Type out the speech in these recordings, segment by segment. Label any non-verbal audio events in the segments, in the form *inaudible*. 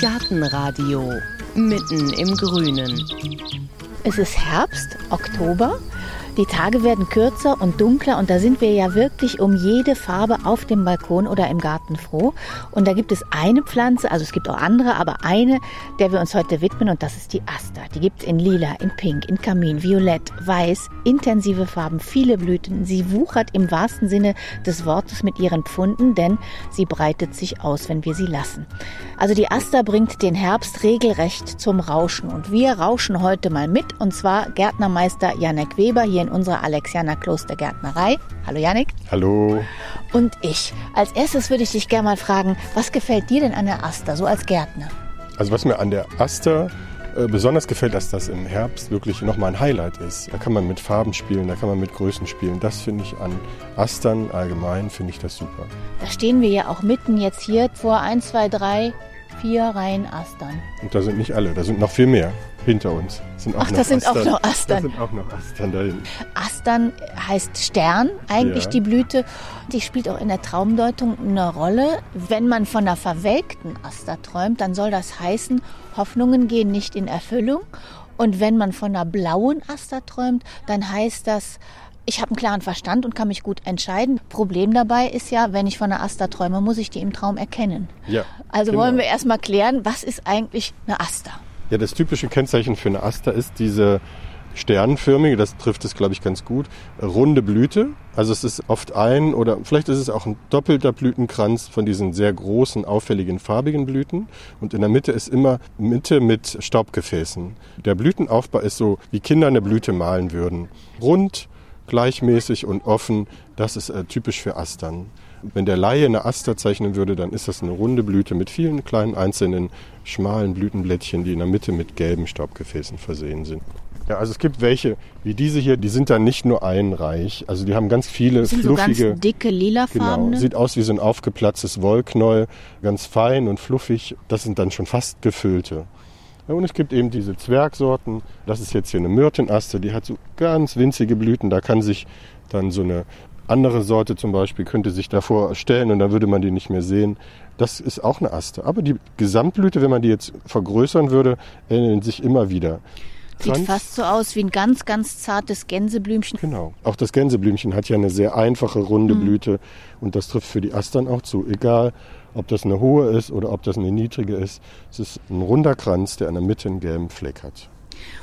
Gartenradio mitten im Grünen. Es ist Herbst, Oktober. Die Tage werden kürzer und dunkler und da sind wir ja wirklich um jede Farbe auf dem Balkon oder im Garten froh. Und da gibt es eine Pflanze, also es gibt auch andere, aber eine, der wir uns heute widmen und das ist die Aster. Die gibt es in lila, in pink, in kamin, violett, weiß, intensive Farben, viele Blüten. Sie wuchert im wahrsten Sinne des Wortes mit ihren Pfunden, denn sie breitet sich aus, wenn wir sie lassen. Also die Aster bringt den Herbst regelrecht zum Rauschen und wir rauschen heute mal mit und zwar Gärtnermeister Janek Weber hier in unserer Alexianer Klostergärtnerei. Hallo Janik. Hallo. Und ich. Als erstes würde ich dich gerne mal fragen, was gefällt dir denn an der Aster, so als Gärtner? Also was mir an der Aster äh, besonders gefällt, dass das im Herbst wirklich nochmal ein Highlight ist. Da kann man mit Farben spielen, da kann man mit Größen spielen. Das finde ich an Astern allgemein, finde ich das super. Da stehen wir ja auch mitten jetzt hier vor 1, 2, 3, vier Reihen Astern. Und da sind nicht alle, da sind noch viel mehr hinter uns. Sind Ach, das sind Astern. auch noch Astern. Da sind auch noch Astern dahin. Astern heißt Stern, eigentlich ja. die Blüte. Die spielt auch in der Traumdeutung eine Rolle. Wenn man von einer verwelkten Aster träumt, dann soll das heißen, Hoffnungen gehen nicht in Erfüllung. Und wenn man von einer blauen Aster träumt, dann heißt das, ich habe einen klaren Verstand und kann mich gut entscheiden. Problem dabei ist ja, wenn ich von einer Aster träume, muss ich die im Traum erkennen. Ja, also genau. wollen wir erstmal klären, was ist eigentlich eine Aster? Ja, das typische Kennzeichen für eine Aster ist diese sternförmige, das trifft es, glaube ich, ganz gut, runde Blüte. Also es ist oft ein oder vielleicht ist es auch ein doppelter Blütenkranz von diesen sehr großen, auffälligen, farbigen Blüten. Und in der Mitte ist immer Mitte mit Staubgefäßen. Der Blütenaufbau ist so, wie Kinder eine Blüte malen würden. Rund, gleichmäßig und offen, das ist äh, typisch für Astern. Wenn der Laie eine Aster zeichnen würde, dann ist das eine runde Blüte mit vielen kleinen einzelnen schmalen Blütenblättchen, die in der Mitte mit gelben Staubgefäßen versehen sind. Ja, also es gibt welche, wie diese hier, die sind dann nicht nur einreich. Also die haben ganz viele das sind fluffige. So ganz dicke, lilafarbene. Genau, sieht aus wie so ein aufgeplatztes Wollknäuel, ganz fein und fluffig. Das sind dann schon fast gefüllte. Und es gibt eben diese Zwergsorten. Das ist jetzt hier eine Myrtenaste, die hat so ganz winzige Blüten. Da kann sich dann so eine andere Sorte zum Beispiel könnte sich davor stellen und dann würde man die nicht mehr sehen. Das ist auch eine Aste. Aber die Gesamtblüte, wenn man die jetzt vergrößern würde, ähneln sich immer wieder. Sieht Kranz. fast so aus wie ein ganz, ganz zartes Gänseblümchen. Genau. Auch das Gänseblümchen hat ja eine sehr einfache, runde mhm. Blüte. Und das trifft für die Astern auch zu. Egal, ob das eine hohe ist oder ob das eine niedrige ist. Es ist ein runder Kranz, der an der Mitte einen gelben Fleck hat.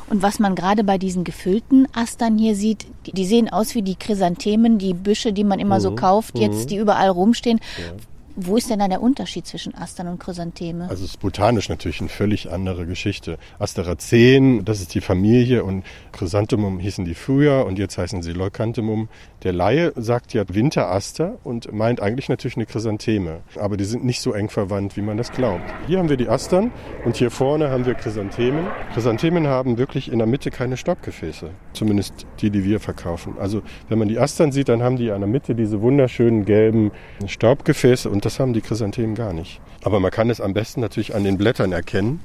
Und was man gerade bei diesen gefüllten Astern hier sieht, die sehen aus wie die Chrysanthemen, die Büsche, die man immer mhm. so kauft, jetzt, mhm. die überall rumstehen. Ja. Wo ist denn dann der Unterschied zwischen Astern und Chrysantheme? Also es ist botanisch natürlich eine völlig andere Geschichte. Asteraceen, das ist die Familie und Chrysanthemum hießen die früher und jetzt heißen sie Leucanthemum. Der Laie sagt ja Winteraster und meint eigentlich natürlich eine Chrysantheme. Aber die sind nicht so eng verwandt, wie man das glaubt. Hier haben wir die Astern und hier vorne haben wir Chrysanthemen. Chrysanthemen haben wirklich in der Mitte keine Staubgefäße. Zumindest die, die wir verkaufen. Also wenn man die Astern sieht, dann haben die an der Mitte diese wunderschönen gelben Staubgefäße und das haben die Chrysanthemen gar nicht. Aber man kann es am besten natürlich an den Blättern erkennen,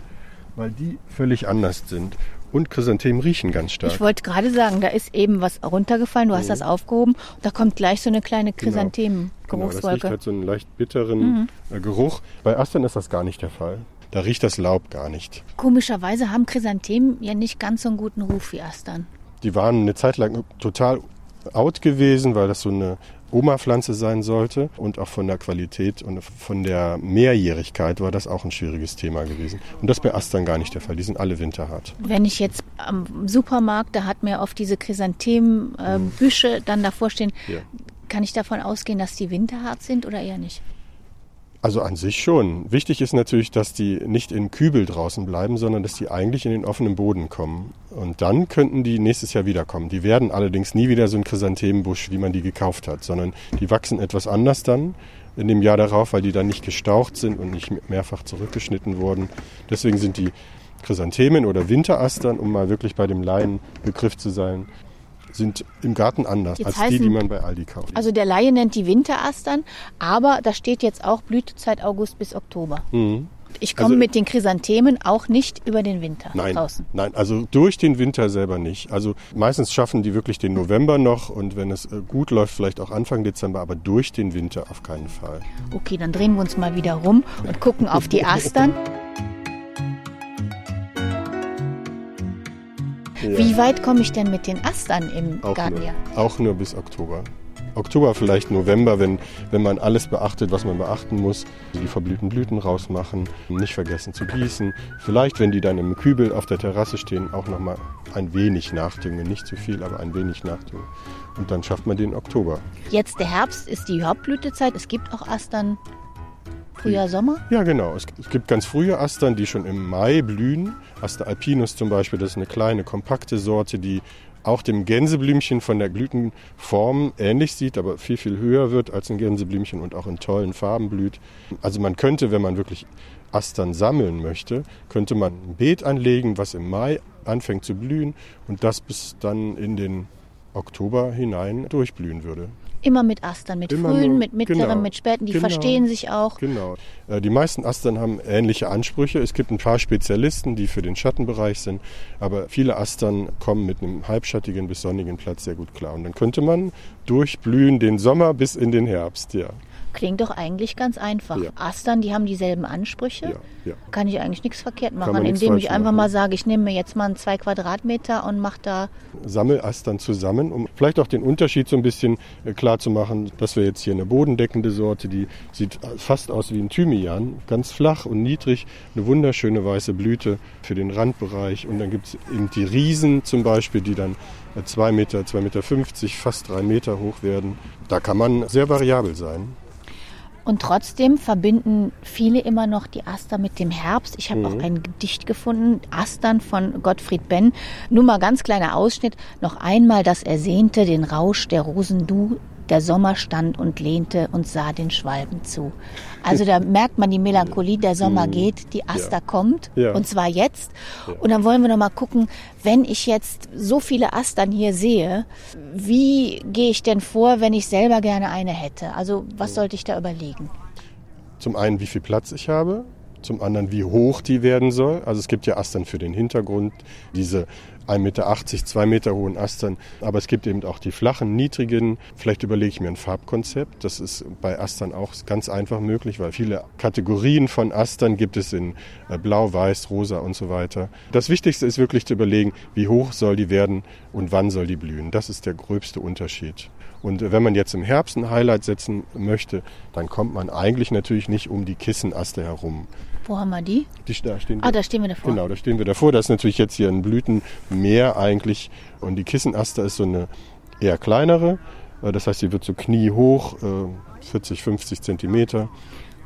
weil die völlig anders sind. Und Chrysanthemen riechen ganz stark. Ich wollte gerade sagen, da ist eben was runtergefallen, du hast mhm. das aufgehoben, da kommt gleich so eine kleine Chrysanthemen-Geruchswolke. Genau, das riecht halt so einen leicht bitteren mhm. Äh, Geruch. Bei Astern ist das gar nicht der Fall. Da riecht das Laub gar nicht. Komischerweise haben Chrysanthemen ja nicht ganz so einen guten Ruf wie Astern. Die waren eine Zeit lang total out gewesen, weil das so eine Oma-Pflanze sein sollte und auch von der Qualität und von der Mehrjährigkeit war das auch ein schwieriges Thema gewesen. Und das bei Astern gar nicht der Fall. Die sind alle winterhart. Wenn ich jetzt am Supermarkt, da hat mir oft diese Chrysanthemenbüsche äh, dann davor stehen, ja. kann ich davon ausgehen, dass die winterhart sind oder eher nicht? Also an sich schon. Wichtig ist natürlich, dass die nicht in Kübel draußen bleiben, sondern dass die eigentlich in den offenen Boden kommen. Und dann könnten die nächstes Jahr wiederkommen. Die werden allerdings nie wieder so ein Chrysanthemenbusch, wie man die gekauft hat, sondern die wachsen etwas anders dann in dem Jahr darauf, weil die dann nicht gestaucht sind und nicht mehrfach zurückgeschnitten wurden. Deswegen sind die Chrysanthemen oder Winterastern, um mal wirklich bei dem Laienbegriff zu sein, sind im Garten anders jetzt als heißen, die, die man bei Aldi kauft. Also der Laie nennt die Winterastern, aber da steht jetzt auch Blütezeit August bis Oktober. Mhm. ich komme Also- mit den Chrysanthemen auch nicht über den Winter Nein, draußen. nein, also durch den Winter selber nicht. Also meistens schaffen die wirklich den November noch und wenn es äh, gut läuft, vielleicht auch Anfang Dezember, aber durch den Winter auf keinen Fall. Okay, dann drehen wir uns mal wieder rum und gucken auf die *laughs* Astern. Wie weit komme ich denn mit den Astern im Auch Garten? nur, Ja. auch nur bis Oktober. Oktober, vielleicht November, wenn, wenn man alles beachtet, was man beachten muss. Die verblühten Blüten rausmachen, nicht vergessen zu gießen. Vielleicht, wenn die dann im Kübel auf der Terrasse stehen, auch nochmal ein wenig nachdüngen. Nicht zu viel, aber ein wenig nachdüngen. Und dann schafft man den Oktober. Jetzt der Herbst ist die Hauptblütezeit. Es gibt auch Astern Frühjahr, Sommer. Ja, genau. Es, es gibt ganz frühe Astern, die schon im Mai blühen. Aster alpinus zum Beispiel, das ist eine kleine, kompakte Sorte, die auch dem Gänseblümchen von der Blütenform ähnlich sieht, aber viel, viel höher wird als ein Gänseblümchen und auch in tollen Farben blüht. Also man könnte, wenn man wirklich Astern sammeln möchte, könnte man ein Beet anlegen, was im Mai anfängt zu blühen und das bis dann in den Oktober hinein durchblühen würde. Immer mit Astern, mit Immer frühen, nur- mit mittleren, genau, mit späten. Die genau. verstehen sich auch. Genau. Äh, Die meisten Astern haben ähnliche Ansprüche. Es gibt ein paar Spezialisten, die für den Schattenbereich sind, aber viele Astern kommen mit einem halbschattigen bis sonnigen Platz sehr gut klar. Und dann könnte man durchblühen den Sommer bis in den Herbst. Ja, Klingt doch eigentlich ganz einfach. Ja. Astern, die haben dieselben Ansprüche. ja, ja. Kann ich eigentlich nichts verkehrt machen, nichts indem ich einfach machen. mal sage, ich nehme mir jetzt mal zwei Quadratmeter und mache da Sammelastern zusammen, um vielleicht auch den Unterschied so ein bisschen äh, klar zu machen, dass wir jetzt hier eine bodendeckende Sorte, die sieht fast aus wie ein Thymian, ganz flach und niedrig, eine wunderschöne weiße Blüte für den Randbereich. Und dann gibt es eben die Riesen zum Beispiel, die dann äh, zwei Meter, zwei Meter, fünfzig, fast drei Meter hoch werden. Da kann man sehr variabel sein. Und trotzdem verbinden viele immer noch die Aster mit dem Herbst. Ich habe Mhm. auch ein Gedicht gefunden, Astern von Gottfried Benn. Nur mal ganz kleiner Ausschnitt. Noch einmal das Ersehnte, den Rausch der Rosen du. Der Sommer stand und lehnte und sah den Schwalben zu. Also da merkt man die Melancholie, der Sommer geht, die Aster kommt Mhm. Ja. und zwar jetzt. Und dann wollen wir noch mal gucken, wenn ich jetzt so viele Astern hier sehe, wie gehe ich denn vor, wenn ich selber gerne eine hätte? Also was sollte ich da überlegen? Zum einen, wie viel Platz ich habe. Zum anderen, wie hoch die werden soll. Also es gibt ja Astern für den Hintergrund, diese 1,80 Meter, 2 Meter hohen Astern. Aber es gibt eben auch die flachen, niedrigen. Vielleicht überlege ich mir ein Farbkonzept. Das ist bei Astern auch ganz einfach möglich, weil viele Kategorien von Astern gibt es in äh, Blau, Weiß, Rosa und so weiter. Das Wichtigste ist wirklich zu überlegen, wie hoch soll die werden und wann soll die blühen. Das ist der gröbste Unterschied. Und äh, wenn man jetzt im Herbst ein Highlight setzen möchte, dann kommt man eigentlich natürlich nicht um die Kissenaster herum. Wo haben wir die? Die, da stehen Ah, da stehen wir davor. Genau, da stehen wir davor. Das ist natürlich jetzt hier ein Blütenmeer eigentlich. Und die Kissenaster ist so eine eher kleinere. Äh, Das heißt, sie wird so kniehoch, äh, 40, 50 Zentimeter.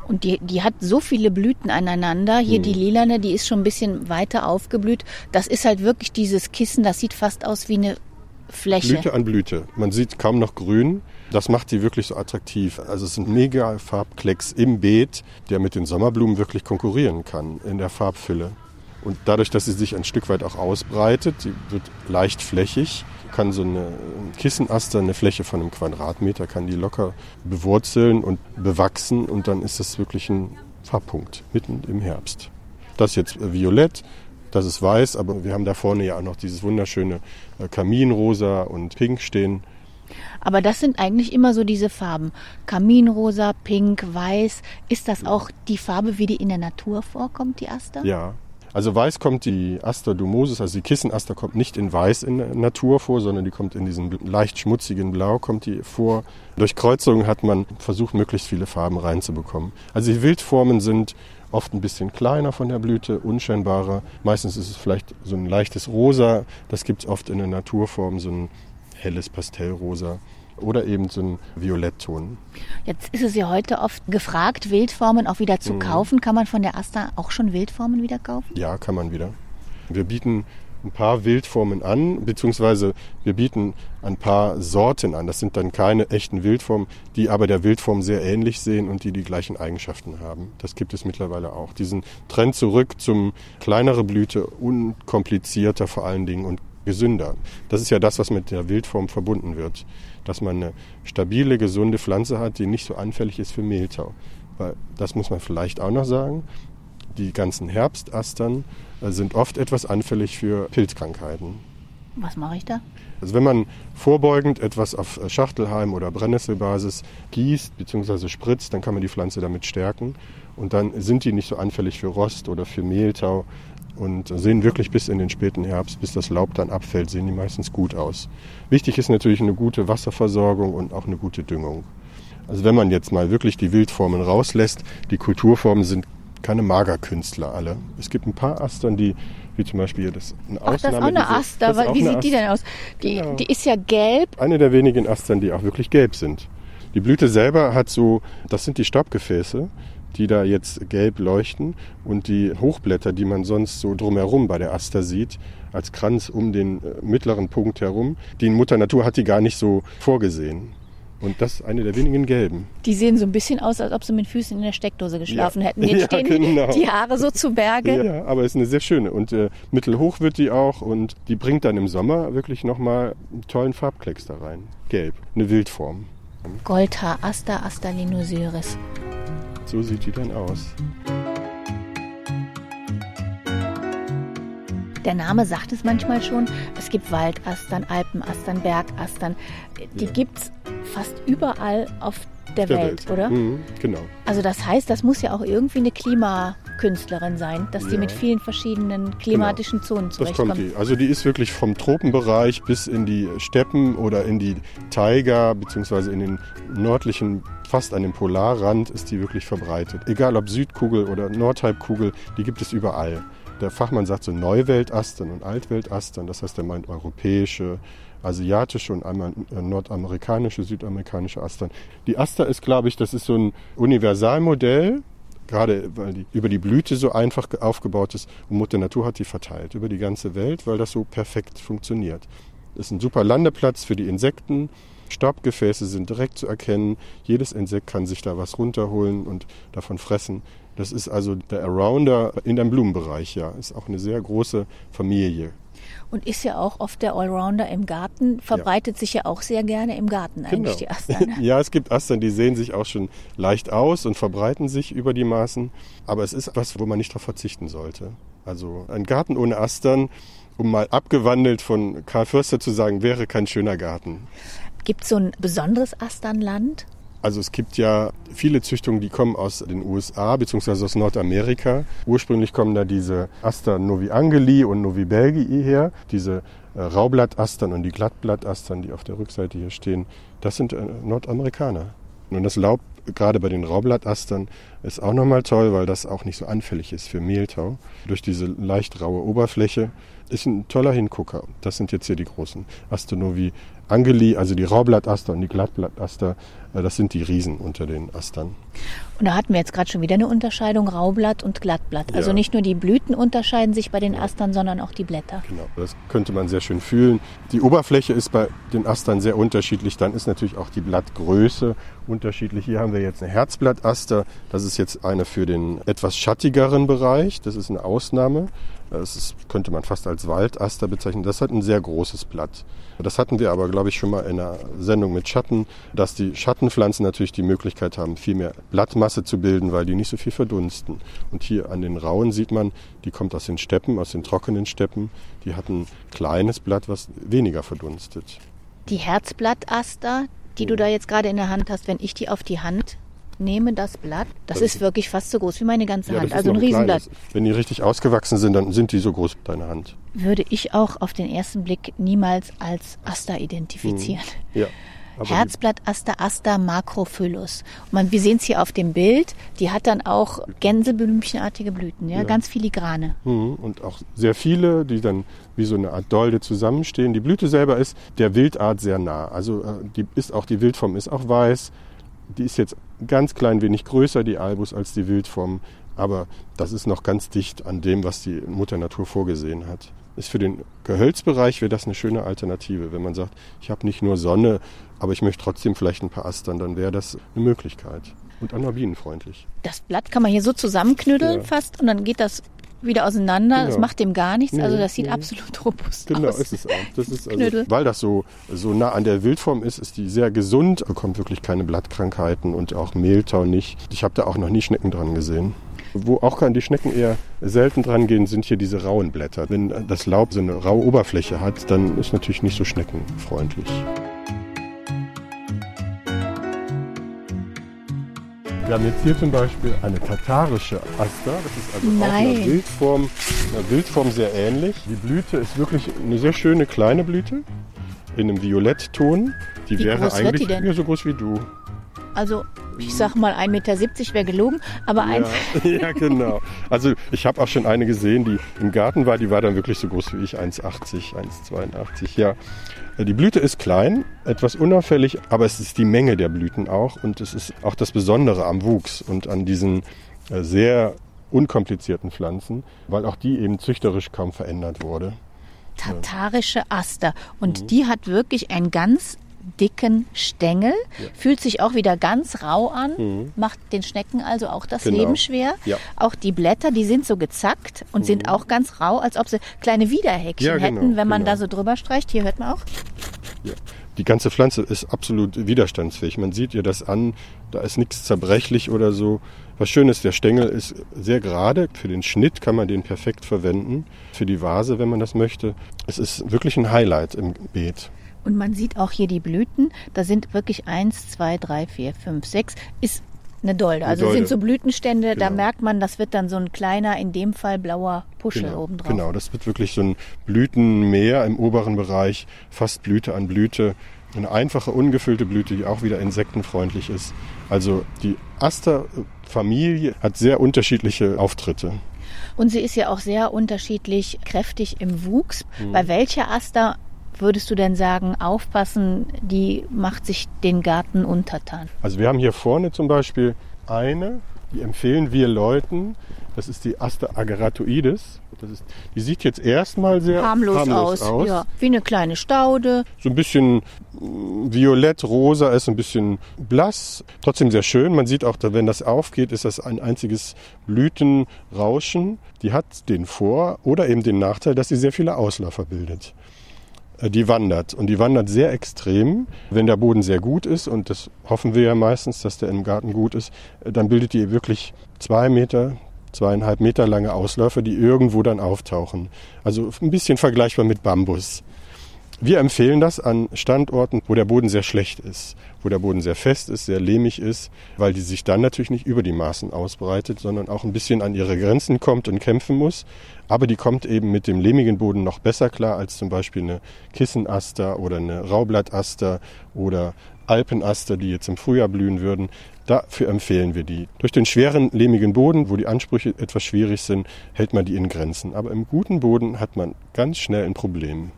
Und die, die hat so viele Blüten aneinander. Hier Hm. die lilane, die ist schon ein bisschen weiter aufgeblüht. Das ist halt wirklich dieses Kissen, das sieht fast aus wie eine Fläche. Blüte an Blüte. Man sieht kaum noch grün. Das macht die wirklich so attraktiv. Also es ist ein mega Farbklecks im Beet, der mit den Sommerblumen wirklich konkurrieren kann in der Farbfülle. Und dadurch, dass sie sich ein Stück weit auch ausbreitet, sie wird leicht flächig, kann so eine Kissenaster, eine Fläche von einem Quadratmeter, kann die locker bewurzeln und bewachsen und dann ist das wirklich ein Farbpunkt mitten im Herbst. Das jetzt äh, violett, das ist weiß, aber wir haben da vorne ja auch noch dieses wunderschöne äh, Kaminrosa und Pink stehen. Aber das sind eigentlich immer so diese Farben. Kaminrosa, Pink, Weiß. Ist das auch die Farbe, wie die in der Natur vorkommt, die Aster? Ja. Also weiß kommt die Aster dumosus, also die Kissenaster kommt nicht in weiß in der Natur vor, sondern die kommt in diesem leicht schmutzigen Blau kommt die vor. Durch Kreuzungen hat man versucht, möglichst viele Farben reinzubekommen. Also die Wildformen sind oft ein bisschen kleiner von der Blüte, unscheinbarer. Meistens ist es vielleicht so ein leichtes Rosa, das gibt es oft in der Naturform, so ein helles Pastellrosa oder eben so ein Violettton. Jetzt ist es ja heute oft gefragt, Wildformen auch wieder Mhm. zu kaufen. Kann man von der Aster auch schon Wildformen wieder kaufen? Ja, kann man wieder. Wir bieten ein paar Wildformen an, beziehungsweise wir bieten ein paar Sorten an. Das sind dann keine echten Wildformen, die aber der Wildform sehr ähnlich sehen und die die gleichen Eigenschaften haben. Das gibt es mittlerweile auch. Diesen Trend zurück zum kleinere Blüte, unkomplizierter vor allen Dingen und gesünder. Das ist ja das, was mit der Wildform verbunden wird. Dass man eine stabile, gesunde Pflanze hat, die nicht so anfällig ist für Mehltau. Weil, das muss man vielleicht auch noch sagen, Die ganzen Herbstastern sind oft etwas anfällig für Pilzkrankheiten. Was mache ich da? Also wenn man vorbeugend etwas auf äh, Schachtelheim oder Brennnesselbasis gießt bzw. spritzt, dann kann man die Pflanze damit stärken und dann sind die nicht so anfällig für Rost oder für Mehltau und sehen wirklich bis in den späten Herbst, bis das Laub dann abfällt, sehen die meistens gut aus. Wichtig ist natürlich eine gute Wasserversorgung und auch eine gute Düngung. Also wenn man jetzt mal wirklich die Wildformen rauslässt, die Kulturformen sind keine Magerkünstler alle. Es gibt ein paar Astern, die wie zum Beispiel hier das eine Ach, das ist auch eine Aster. Wie sieht die denn aus? Die, genau. die ist ja gelb. Eine der wenigen Astern, die auch wirklich gelb sind. Die Blüte selber hat so, das sind die Staubgefäße, die da jetzt gelb leuchten und die Hochblätter, die man sonst so drumherum bei der Aster sieht, als Kranz um den äh, mittleren Punkt herum, die Mutter Natur hat die gar nicht so vorgesehen. Und das ist eine der wenigen gelben. Die sehen so ein bisschen aus, als ob sie mit Füßen in der Steckdose geschlafen ja. hätten. Jetzt *laughs* ja, stehen genau. die Haare so zu Berge. Ja, aber es ist eine sehr schöne. Und äh, mittelhoch wird die auch und die bringt dann im Sommer wirklich nochmal einen tollen Farbklecks da rein. Gelb, eine Wildform. Goldhaar, Aster astalinosiris. So sieht die dann aus. Der Name sagt es manchmal schon. Es gibt Waldastern, Alpenastern, Bergastern. Die ja. gibt es fast überall auf der, der Welt, Welt, oder? Mhm, genau. Also das heißt, das muss ja auch irgendwie eine Klimakünstlerin sein, dass ja. die mit vielen verschiedenen klimatischen genau. Zonen zurechtkommt. Das kommt die. Also die ist wirklich vom Tropenbereich bis in die Steppen oder in die Taiga beziehungsweise in den nördlichen, fast an den Polarrand ist die wirklich verbreitet. Egal ob Südkugel oder Nordhalbkugel, die gibt es überall der Fachmann sagt so Neuweltastern und Altweltastern, das heißt, er meint europäische, asiatische und einmal äh, nordamerikanische, südamerikanische Astern. Die Aster ist, glaube ich, das ist so ein Universalmodell, gerade weil die über die Blüte so einfach aufgebaut ist und Mutter Natur hat die verteilt über die ganze Welt, weil das so perfekt funktioniert. Das ist ein super Landeplatz für die Insekten. Staubgefäße sind direkt zu erkennen. Jedes Insekt kann sich da was runterholen und davon fressen. Das ist also der Arounder in dem Blumenbereich, ja. Ist auch eine sehr große Familie. Und ist ja auch oft der Allrounder im Garten, verbreitet ja. sich ja auch sehr gerne im Garten eigentlich genau. die Astern. Ne? *laughs* ja, es gibt Astern, die sehen sich auch schon leicht aus und verbreiten sich über die Maßen. Aber es ist etwas, wo man nicht darauf verzichten sollte. Also ein Garten ohne Astern, um mal abgewandelt von Karl Förster zu sagen, wäre kein schöner Garten. Gibt es so ein besonderes Asternland? Also es gibt ja viele Züchtungen, die kommen aus den USA bzw. aus Nordamerika. Ursprünglich kommen da diese Aster Novi Angeli und Novi Belgii her, diese äh, Raublattastern und die Glattblattastern, die auf der Rückseite hier stehen. Das sind äh, Nordamerikaner. Und das Laub, gerade bei den Raublattastern, ist auch nochmal toll, weil das auch nicht so anfällig ist für Mehltau. Durch diese leicht raue Oberfläche ist ein toller Hingucker. Das sind jetzt hier die großen Astonovi Angeli, also die Raublattaster und die Glattblattaster. Äh, das sind die Riesen unter den Astern. Und da hatten wir jetzt gerade schon wieder eine Unterscheidung Raublatt und Glattblatt. Also ja. nicht nur die Blüten unterscheiden sich bei den Astern, sondern auch die Blätter. Genau, das könnte man sehr schön fühlen. Die Oberfläche ist bei den Astern sehr unterschiedlich. Dann ist natürlich auch die Blattgröße unterschiedlich. Hier haben wir jetzt eine Herzblattaster. Das ist jetzt eine für den etwas schattigeren Bereich. Das ist eine Ausnahme. Das ist, könnte man fast als Waldaster bezeichnen. Das hat ein sehr großes Blatt. Das hatten wir aber, glaube ich, schon mal in einer Sendung mit Schatten, dass die Schattenpflanzen natürlich die Möglichkeit haben, viel mehr Blattmasse zu bilden, weil die nicht so viel verdunsten. Und hier an den Rauen sieht man, die kommt aus den Steppen, aus den trockenen Steppen. Die hat ein kleines Blatt, was weniger verdunstet. Die Herzblattaster, die du da jetzt gerade in der Hand hast, wenn ich die auf die Hand nehme das Blatt. Das, das ist wirklich fast so groß wie meine ganze ja, Hand. Also ein Riesenblatt. Kleines. Wenn die richtig ausgewachsen sind, dann sind die so groß wie deine Hand. Würde ich auch auf den ersten Blick niemals als Aster identifizieren. Mhm. Ja. Herzblatt Aster Aster macrophyllus. Und man, wir sehen es hier auf dem Bild, die hat dann auch Gänseblümchenartige Blüten, ja, ja. ganz filigrane. Mhm. Und auch sehr viele, die dann wie so eine Art Dolde zusammenstehen. Die Blüte selber ist der Wildart sehr nah. Also äh, die ist auch die Wildform ist auch weiß. Die ist jetzt ein ganz klein wenig größer, die Albus, als die Wildform. Aber das ist noch ganz dicht an dem, was die Mutter Natur vorgesehen hat. Ist für den Gehölzbereich wäre das eine schöne Alternative. Wenn man sagt, ich habe nicht nur Sonne, aber ich möchte trotzdem vielleicht ein paar Astern, dann wäre das eine Möglichkeit. Und bienenfreundlich. Das Blatt kann man hier so zusammenknüdeln ja. fast und dann geht das wieder auseinander. Genau. Das macht dem gar nichts. Also das sieht nee. absolut robust genau, aus. Genau, ist es auch. Das ist also, weil das so, so nah an der Wildform ist, ist die sehr gesund, bekommt wirklich keine Blattkrankheiten und auch Mehltau nicht. Ich habe da auch noch nie Schnecken dran gesehen. Wo auch an die Schnecken eher selten dran gehen, sind hier diese rauen Blätter. Wenn das Laub so eine raue Oberfläche hat, dann ist natürlich nicht so schneckenfreundlich. Wir haben jetzt hier zum Beispiel eine tatarische Aster. Das ist also auch Nein. einer Wildform, einer Wildform sehr ähnlich. Die Blüte ist wirklich eine sehr schöne kleine Blüte in einem Violettton. Die Wie wäre eigentlich die so groß wie du. Also ich sag mal 1,70 Meter wäre gelogen, aber ein, Ja, *laughs* ja, genau. Also ich habe auch schon eine gesehen, die im Garten war. Die war dann wirklich so groß wie ich, 1,80, 1,82. Ja, die Blüte ist klein, etwas unauffällig, aber es ist die Menge der Blüten auch und es ist auch das Besondere am Wuchs und an diesen äh, sehr unkomplizierten Pflanzen, weil auch die eben züchterisch kaum verändert wurde. tatarische Aster. Und Mhm. die hat wirklich einen ganz dicken Stängel, fühlt sich auch wieder ganz rau an, macht den Schnecken also auch das Mhm. Genau. Leben schwer. Ja. Mhm. Auch die Blätter, die sind so gezackt und sind auch ganz rau, als ob sie kleine Widerhäkchen Ja, genau, hätten, wenn man genau. da so drüber streicht. Hier hört man auch. Ja. Die ganze Pflanze ist absolut widerstandsfähig. Man sieht ihr das an, da ist nichts zerbrechlich oder so. Was schön ist, der Stängel ist sehr gerade. Für den Schnitt kann man den perfekt verwenden. Für die Vase, wenn man das möchte. Es ist wirklich ein Highlight im Beet. Und man sieht auch hier die Blüten. Da sind wirklich eins, zwei, drei, vier, fünf, sechs. Ist eine Dolde. Also Dolde. sind so Blütenstände, da Genau. merkt man, das wird dann so ein kleiner, in dem Fall blauer Puschel Genau, obendrauf. genau, das wird wirklich so ein Blütenmeer im oberen Bereich, fast Blüte an Blüte. Eine einfache, ungefüllte Blüte, die auch wieder insektenfreundlich ist. Also die Aster-Familie hat sehr unterschiedliche Auftritte. Und sie ist ja auch sehr unterschiedlich kräftig im Wuchs. Mhm. Bei welcher Aster würdest du denn sagen, aufpassen, die macht sich den Garten untertan? Also wir haben hier vorne zum Beispiel eine, die empfehlen wir Leuten. Das ist die Aster ageratoides. Das ist, die sieht jetzt erstmal sehr Harmlos, aus. aus. Ja, wie eine kleine Staude. So ein bisschen mm, violett, rosa ist ein bisschen blass, trotzdem sehr schön. Man sieht auch, wenn das aufgeht, ist das ein einziges Blütenrauschen. Die hat den Vor- oder eben den Nachteil, dass sie sehr viele Ausläufer bildet. Äh, Die wandert und die wandert sehr extrem. Wenn der Boden sehr gut ist, und das hoffen wir ja meistens, dass der im Garten gut ist, äh, dann bildet die wirklich zwei Meter, zweieinhalb Meter lange Ausläufer, die irgendwo dann auftauchen. Also ein bisschen vergleichbar mit Bambus. Wir empfehlen das an Standorten, wo der Boden sehr schlecht ist, wo der Boden sehr fest ist, sehr lehmig ist, weil die sich dann natürlich nicht über die Maßen ausbreitet, sondern auch ein bisschen an ihre Grenzen kommt und kämpfen muss. Aber die kommt eben mit dem lehmigen Boden noch besser klar als zum Beispiel eine Kissenaster oder eine Raublattaster oder Alpenaster, die jetzt im Frühjahr blühen würden. Dafür empfehlen wir die. Durch den schweren, lehmigen Boden, wo die Ansprüche etwas schwierig sind, hält man die in Grenzen. Aber im guten Boden hat man ganz schnell ein Problem.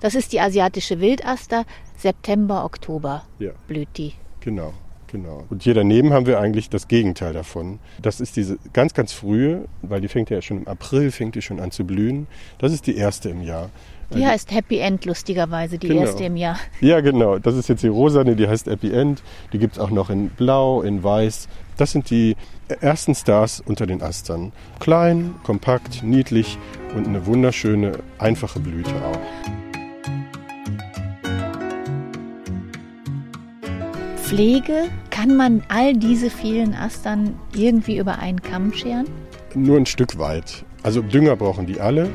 Das ist die asiatische Wildaster. September, Oktober Ja. blüht die. Genau, genau. Und hier daneben haben wir eigentlich das Gegenteil davon. Das ist diese ganz, ganz frühe, weil die fängt ja schon im April, fängt die schon an zu blühen. Das ist die erste im Jahr. Die heißt Happy End, lustigerweise, die Genau. erste im Jahr. *laughs* Ja, genau. Das ist jetzt die rosane, die heißt Happy End. Die gibt's auch noch in Blau, in Weiß. Das sind die ersten Stars unter den Astern. Klein, kompakt, niedlich und eine wunderschöne, einfache Blüte auch. Pflege, kann man all diese vielen Astern irgendwie über einen Kamm scheren? Nur ein Stück weit. Also Dünger brauchen die alle.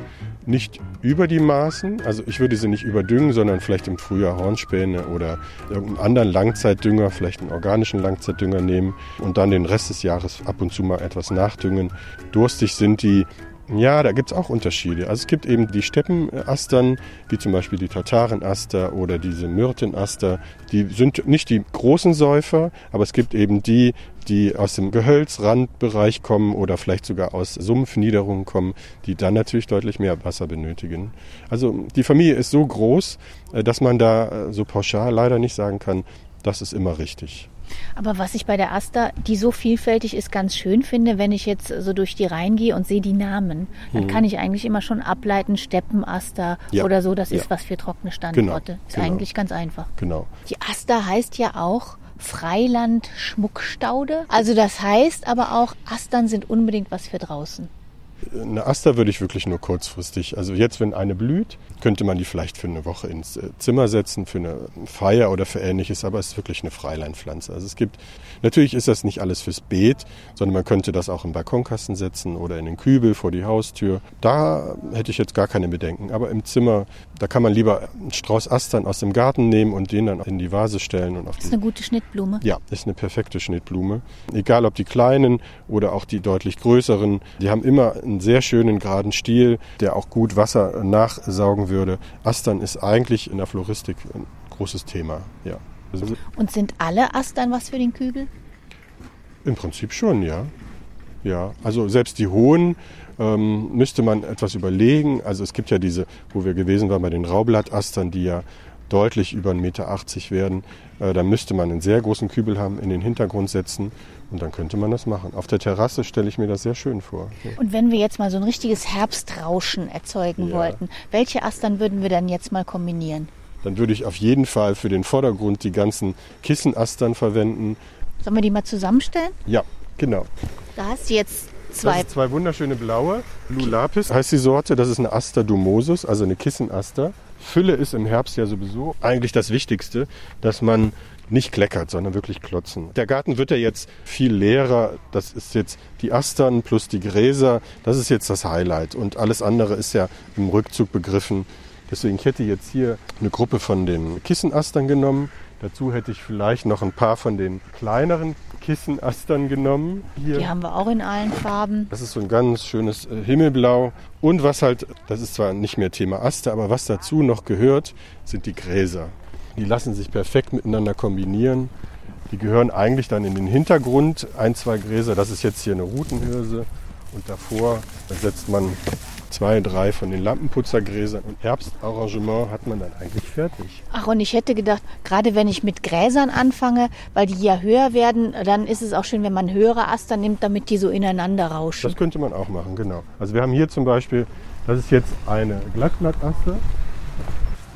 Nicht über die Maßen. Also ich würde sie nicht überdüngen, sondern vielleicht im Frühjahr Hornspäne oder irgendeinen anderen Langzeitdünger, vielleicht einen organischen Langzeitdünger nehmen und dann den Rest des Jahres ab und zu mal etwas nachdüngen. Durstig sind die. Ja, da gibt's auch Unterschiede. Also es gibt eben die Steppenastern, wie zum Beispiel die Tatarenaster oder diese Myrtenaster. Die sind nicht die großen Säufer, aber es gibt eben die, die aus dem Gehölzrandbereich kommen oder vielleicht sogar aus Sumpfniederungen kommen, die dann natürlich deutlich mehr Wasser benötigen. Also die Familie ist so groß, äh, dass man da äh, so pauschal leider nicht sagen kann, das ist immer richtig. Aber was ich bei der Aster, die so vielfältig ist, ganz schön finde, wenn ich jetzt so durch die Reihen gehe und sehe die Namen, dann kann ich eigentlich immer schon ableiten, Steppenaster Mhm. Ja. oder so, das Ja. ist was für trockene Standorte. ist genau. eigentlich ganz einfach. Genau. Die Aster heißt ja auch Freiland Schmuckstaude. Also das heißt aber auch, Astern sind unbedingt was für draußen. Eine Aster würde ich wirklich nur kurzfristig. Also jetzt, wenn eine blüht, könnte man die vielleicht für eine Woche ins äh, Zimmer setzen, für eine Feier oder für ähnliches, aber es ist wirklich eine Freileinpflanze. Also es gibt, natürlich ist das nicht alles fürs Beet, sondern man könnte das auch im Balkonkasten setzen oder in den Kübel vor die Haustür. Da hätte ich jetzt gar keine Bedenken. Aber im Zimmer, da kann man lieber einen Strauß Astern aus dem Garten nehmen und den dann in die Vase stellen. Und auf das ist eine gute Schnittblume. Ja, ist eine perfekte Schnittblume. Egal ob die kleinen oder auch die deutlich größeren, die haben immer einen sehr schönen geraden Stiel, der auch gut Wasser nachsaugen würde. Astern ist eigentlich in der Floristik ein großes Thema. Ja. Also Und sind alle Astern was für den Kübel? Im Prinzip schon, ja. Ja, also selbst die hohen ähm, müsste man etwas überlegen. Also es gibt ja diese, wo wir gewesen waren bei den Raublattastern, die ja deutlich über 1,80 Meter werden. Äh, da müsste man einen sehr großen Kübel haben, in den Hintergrund setzen und dann könnte man das machen. Auf der Terrasse stelle ich mir das sehr schön vor. Und wenn wir jetzt mal so ein richtiges Herbstrauschen erzeugen ja. wollten, welche Astern würden wir dann jetzt mal kombinieren? Dann würde ich auf jeden Fall für den Vordergrund die ganzen Kissenastern verwenden. Sollen wir die mal zusammenstellen? Ja, genau. Da hast du jetzt zwei. zwei wunderschöne blaue. Blue Lapis heißt die Sorte. Das ist eine Aster dumosus, also eine Kissenaster. Fülle ist im Herbst ja sowieso eigentlich das Wichtigste, dass man nicht kleckert, sondern wirklich klotzen. Der Garten wird ja jetzt viel leerer. Das ist jetzt die Astern plus die Gräser. Das ist jetzt das Highlight. Und alles andere ist ja im Rückzug begriffen. Deswegen ich hätte jetzt hier eine Gruppe von den Kissenastern genommen. Dazu hätte ich vielleicht noch ein paar von den kleineren Kissenastern genommen. Hier. Die haben wir auch in allen Farben. Das ist so ein ganz schönes äh, Himmelblau. Und was halt, das ist zwar nicht mehr Thema Aster, aber was dazu noch gehört, sind die Gräser. Die lassen sich perfekt miteinander kombinieren. Die gehören eigentlich dann in den Hintergrund. Ein, zwei Gräser, das ist jetzt hier eine Rutenhirse. Und davor setzt man zwei, drei von den Lampenputzergräsern und Herbstarrangement hat man dann eigentlich fertig. Ach, und ich hätte gedacht, gerade wenn ich mit Gräsern anfange, weil die ja höher werden, dann ist es auch schön, wenn man höhere Aster nimmt, damit die so ineinander rauschen. Das könnte man auch machen, genau. Also wir haben hier zum Beispiel, das ist jetzt eine Glattblattaster.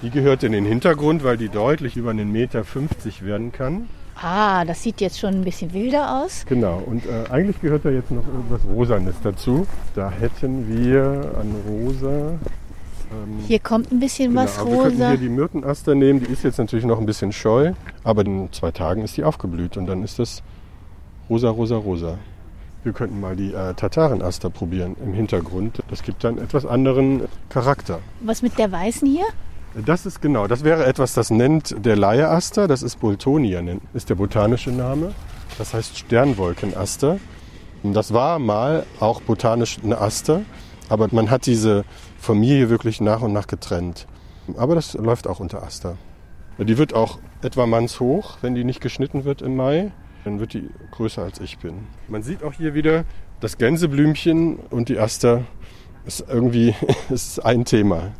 Die gehört in den Hintergrund, weil die deutlich über einen Meter 50 werden kann. Ah, das sieht jetzt schon ein bisschen wilder aus. Genau, und äh, eigentlich gehört da jetzt noch irgendwas Rosanes dazu. Da hätten wir an Rosa. Ähm, hier kommt ein bisschen genau, was rosa. Wir könnten hier die Myrtenaster nehmen, die ist jetzt natürlich noch ein bisschen scheu, aber in zwei Tagen ist die aufgeblüht und dann ist das rosa, rosa, rosa. Wir könnten mal die äh, Tatarenaster probieren im Hintergrund. Das gibt dann etwas anderen Charakter. Was mit der weißen hier? Das ist genau, das wäre etwas, das nennt der Laieaster, das ist Boltonia, ist der botanische Name. Das heißt Sternwolkenaster. Das war mal auch botanisch eine Aster, aber man hat diese Familie wirklich nach und nach getrennt. Aber das läuft auch unter Aster. Die wird auch etwa mannshoch, wenn die nicht geschnitten wird im Mai. Dann wird die größer als ich bin. Man sieht auch hier wieder das Gänseblümchen und die Aster ist irgendwie *laughs* ist ein Thema.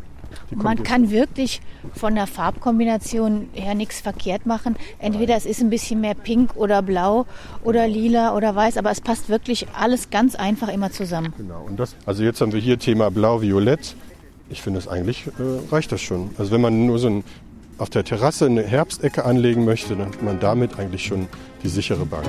Man kann wirklich von der Farbkombination her nichts verkehrt machen. Entweder es ist ein bisschen mehr pink oder blau oder lila oder weiß, aber es passt wirklich alles ganz einfach immer zusammen. Genau. Und das, also jetzt haben wir hier Thema blau-violett. Ich finde es eigentlich äh, reicht das schon. Also wenn man nur so ein, auf der Terrasse eine Herbstecke anlegen möchte, dann hat man damit eigentlich schon die sichere Bank.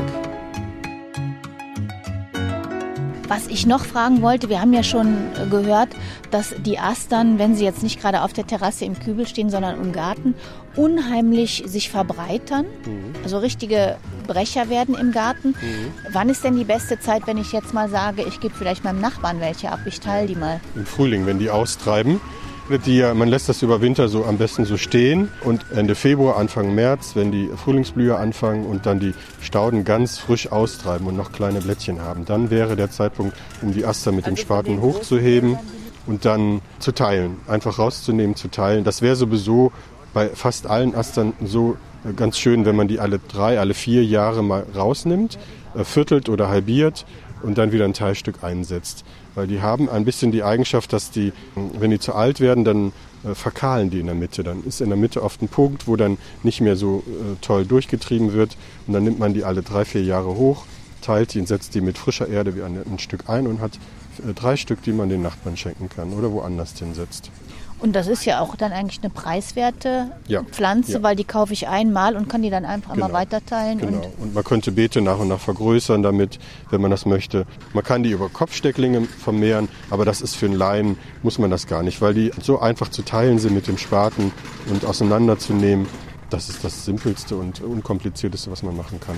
Was ich noch fragen wollte, wir haben ja schon gehört, dass die Astern, wenn sie jetzt nicht gerade auf der Terrasse im Kübel stehen, sondern im Garten, unheimlich sich verbreitern. Mhm. Also richtige Brecher werden im Garten. Mhm. Wann ist denn die beste Zeit, wenn ich jetzt mal sage, ich gebe vielleicht meinem Nachbarn welche ab, ich teile die mal? Im Frühling, wenn die austreiben die, man lässt das über Winter so am besten so stehen und Ende Februar, Anfang März, wenn die Frühlingsblühe anfangen und dann die Stauden ganz frisch austreiben und noch kleine Blättchen haben, dann wäre der Zeitpunkt, um die Aster mit dem also Spaten hochzuheben und dann zu teilen, einfach rauszunehmen, zu teilen. Das wäre sowieso bei fast allen Astern so äh, ganz schön, wenn man die alle drei, alle vier Jahre mal rausnimmt, äh, viertelt oder halbiert und dann wieder ein Teilstück einsetzt weil die haben ein bisschen die Eigenschaft, dass die, wenn die zu alt werden, dann äh, verkahlen die in der Mitte. Dann ist in der Mitte oft ein Punkt, wo dann nicht mehr so äh, toll durchgetrieben wird und dann nimmt man die alle drei, vier Jahre hoch, teilt die und setzt die mit frischer Erde wie ein, Stück ein und hat äh, drei Stück, die man den Nachbarn schenken kann oder woanders hinsetzt. Und das ist ja auch dann eigentlich eine preiswerte Ja, Pflanze, ja. weil die kaufe ich einmal und kann die dann einfach immer Genau, weiterteilen. Genau. Und Und man könnte Beete nach und nach vergrößern damit, wenn man das möchte. Man kann die über Kopfstecklinge vermehren, aber das ist für einen Laien, muss man das gar nicht, weil die so einfach zu teilen sind mit dem Spaten und auseinanderzunehmen. Das ist das Simpelste und Unkomplizierteste, was man machen kann.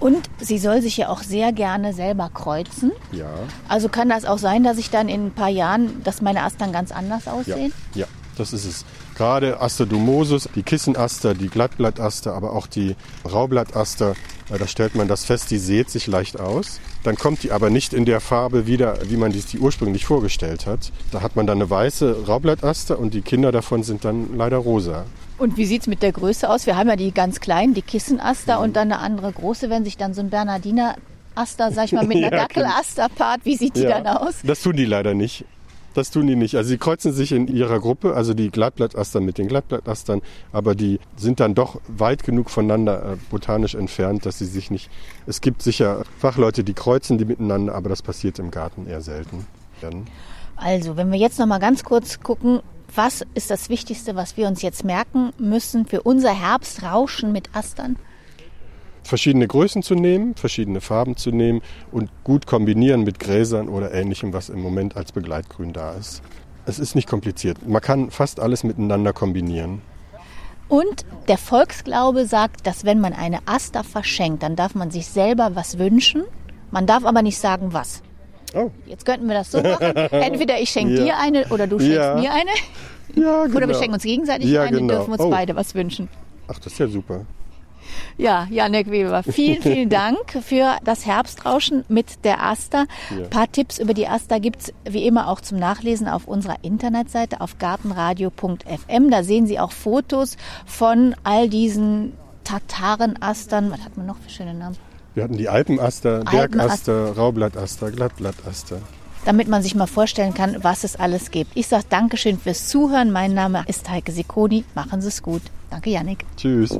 Und sie soll sich ja auch sehr gerne selber kreuzen. Ja, Also kann das auch sein, dass ich dann in ein paar Jahren, dass meine Astern ganz anders ja, aussehen? ja, das ist es. Gerade Aster die Kissenaster, die Glattblattaster, aber auch die Raublattaster, äh, da stellt man das fest, die sät sich leicht aus. Dann kommt die aber nicht in der Farbe wieder, wie man dies die ursprünglich vorgestellt hat. Da hat man dann eine weiße Raublattaster und die Kinder davon sind dann leider rosa. Und wie sieht's mit der Größe aus? Wir haben ja die ganz kleinen, die Kissenaster Mhm. und dann eine andere große, wenn sich dann so ein Bernardiner Aster, sag ich mal, mit *laughs* einer Ja, Dackelaster paart, wie sieht die Ja, dann aus? Das tun die leider nicht. Das tun die nicht. Also sie kreuzen sich in ihrer Gruppe, also die Glattblattastern mit den Glattblattastern, aber die sind dann doch weit genug voneinander äh, botanisch entfernt, dass sie sich nicht. Es gibt sicher Fachleute, die kreuzen die miteinander, aber das passiert im Garten eher selten. Also, wenn wir jetzt noch mal ganz kurz gucken, was ist das Wichtigste, was wir uns jetzt merken müssen für unser Herbstrauschen mit Astern? verschiedene Größen zu nehmen, verschiedene Farben zu nehmen und gut kombinieren mit Gräsern oder ähnlichem, was im Moment als Begleitgrün da ist. Es ist nicht kompliziert. Man kann fast alles miteinander kombinieren. Und der Volksglaube sagt, dass wenn man eine Aster verschenkt, dann darf man sich selber was wünschen. Man darf aber nicht sagen, was. Oh, Jetzt könnten wir das so machen. *laughs* Entweder ich schenke Ja. dir eine oder du schenkst Ja. mir eine. ja, genau. Oder wir schenken uns gegenseitig Ja, eine und genau. dürfen uns Oh. beide was wünschen. Ach, das ist ja super. Ja, Janek Weber, vielen, vielen Dank für das Herbstrauschen mit der Aster. Ja. Ein paar Tipps über die Aster gibt's wie immer auch zum Nachlesen auf unserer Internetseite auf gartenradio.fm. Da sehen Sie auch Fotos von all diesen Tatarenastern. Was hat man noch für schöne Namen? Wir hatten die Alpenaster, Bergaster, Raublattaster, Glattblattaster. damit man sich mal vorstellen kann, was es alles gibt. Ich sage Dankeschön fürs Zuhören. Mein Name ist Heike Sikoni. Machen Sie es gut. Danke, Janik. Tschüss.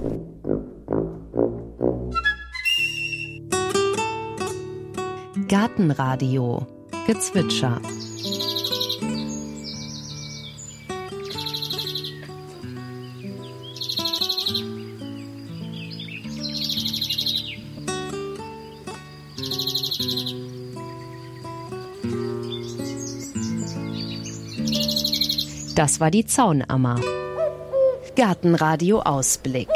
Gartenradio Gezwitscher. Das war die Zaunammer. Gartenradio Ausblick.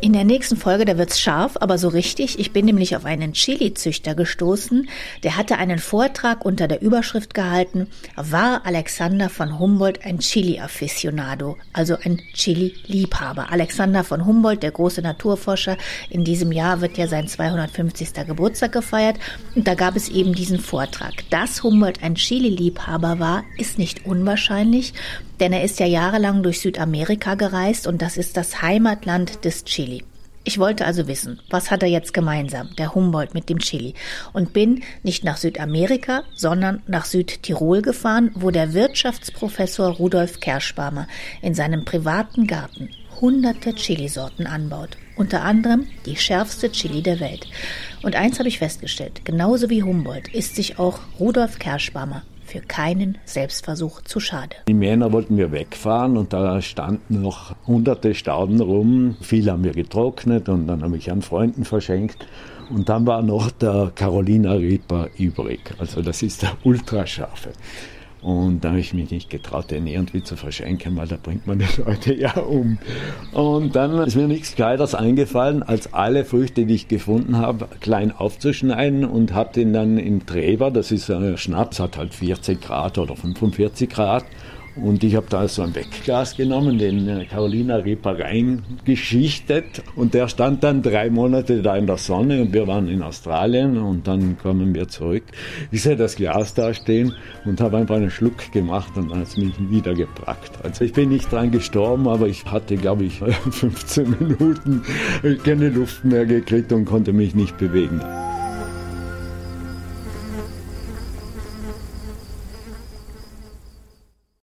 In der nächsten Folge, da wird's scharf, aber so richtig. Ich bin nämlich auf einen Chili-Züchter gestoßen. Der hatte einen Vortrag unter der Überschrift gehalten, war Alexander von Humboldt ein Chili-Aficionado, also ein Chili-Liebhaber. Alexander von Humboldt, der große Naturforscher, in diesem Jahr wird ja sein 250. Geburtstag gefeiert. Und da gab es eben diesen Vortrag. Dass Humboldt ein Chili-Liebhaber war, ist nicht unwahrscheinlich, denn er ist ja jahrelang durch Südamerika gereist und das ist das Heimatland des Chili. Ich wollte also wissen, was hat er jetzt gemeinsam, der Humboldt mit dem Chili, und bin nicht nach Südamerika, sondern nach Südtirol gefahren, wo der Wirtschaftsprofessor Rudolf Kerschbarmer in seinem privaten Garten hunderte Chilisorten anbaut. Unter anderem die schärfste Chili der Welt. Und eins habe ich festgestellt, genauso wie Humboldt ist sich auch Rudolf Kerschbarmer für keinen Selbstversuch zu schade. Im Jänner wollten wir wegfahren und da standen noch hunderte Stauden rum. Viele haben wir getrocknet und dann habe ich an Freunden verschenkt. Und dann war noch der Carolina Reaper übrig. Also das ist der ultrascharfe. Und da habe ich mich nicht getraut, den irgendwie zu verschenken, weil da bringt man die *laughs* Leute ja um. Und dann ist mir nichts Kleiders eingefallen, als alle Früchte, die ich gefunden habe, klein aufzuschneiden und habe den dann im Treber, das ist ein Schnaps, hat halt 40 Grad oder 45 Grad. Und ich habe da so ein Wegglas genommen, den äh, Carolina Reaper reingeschichtet. Und der stand dann drei Monate da in der Sonne und wir waren in Australien und dann kamen wir zurück. Ich sehe das Glas da stehen und habe einfach einen Schluck gemacht und dann hat es mich wieder gepackt. Also ich bin nicht dran gestorben, aber ich hatte, glaube ich, *laughs* 15 Minuten keine Luft mehr gekriegt und konnte mich nicht bewegen.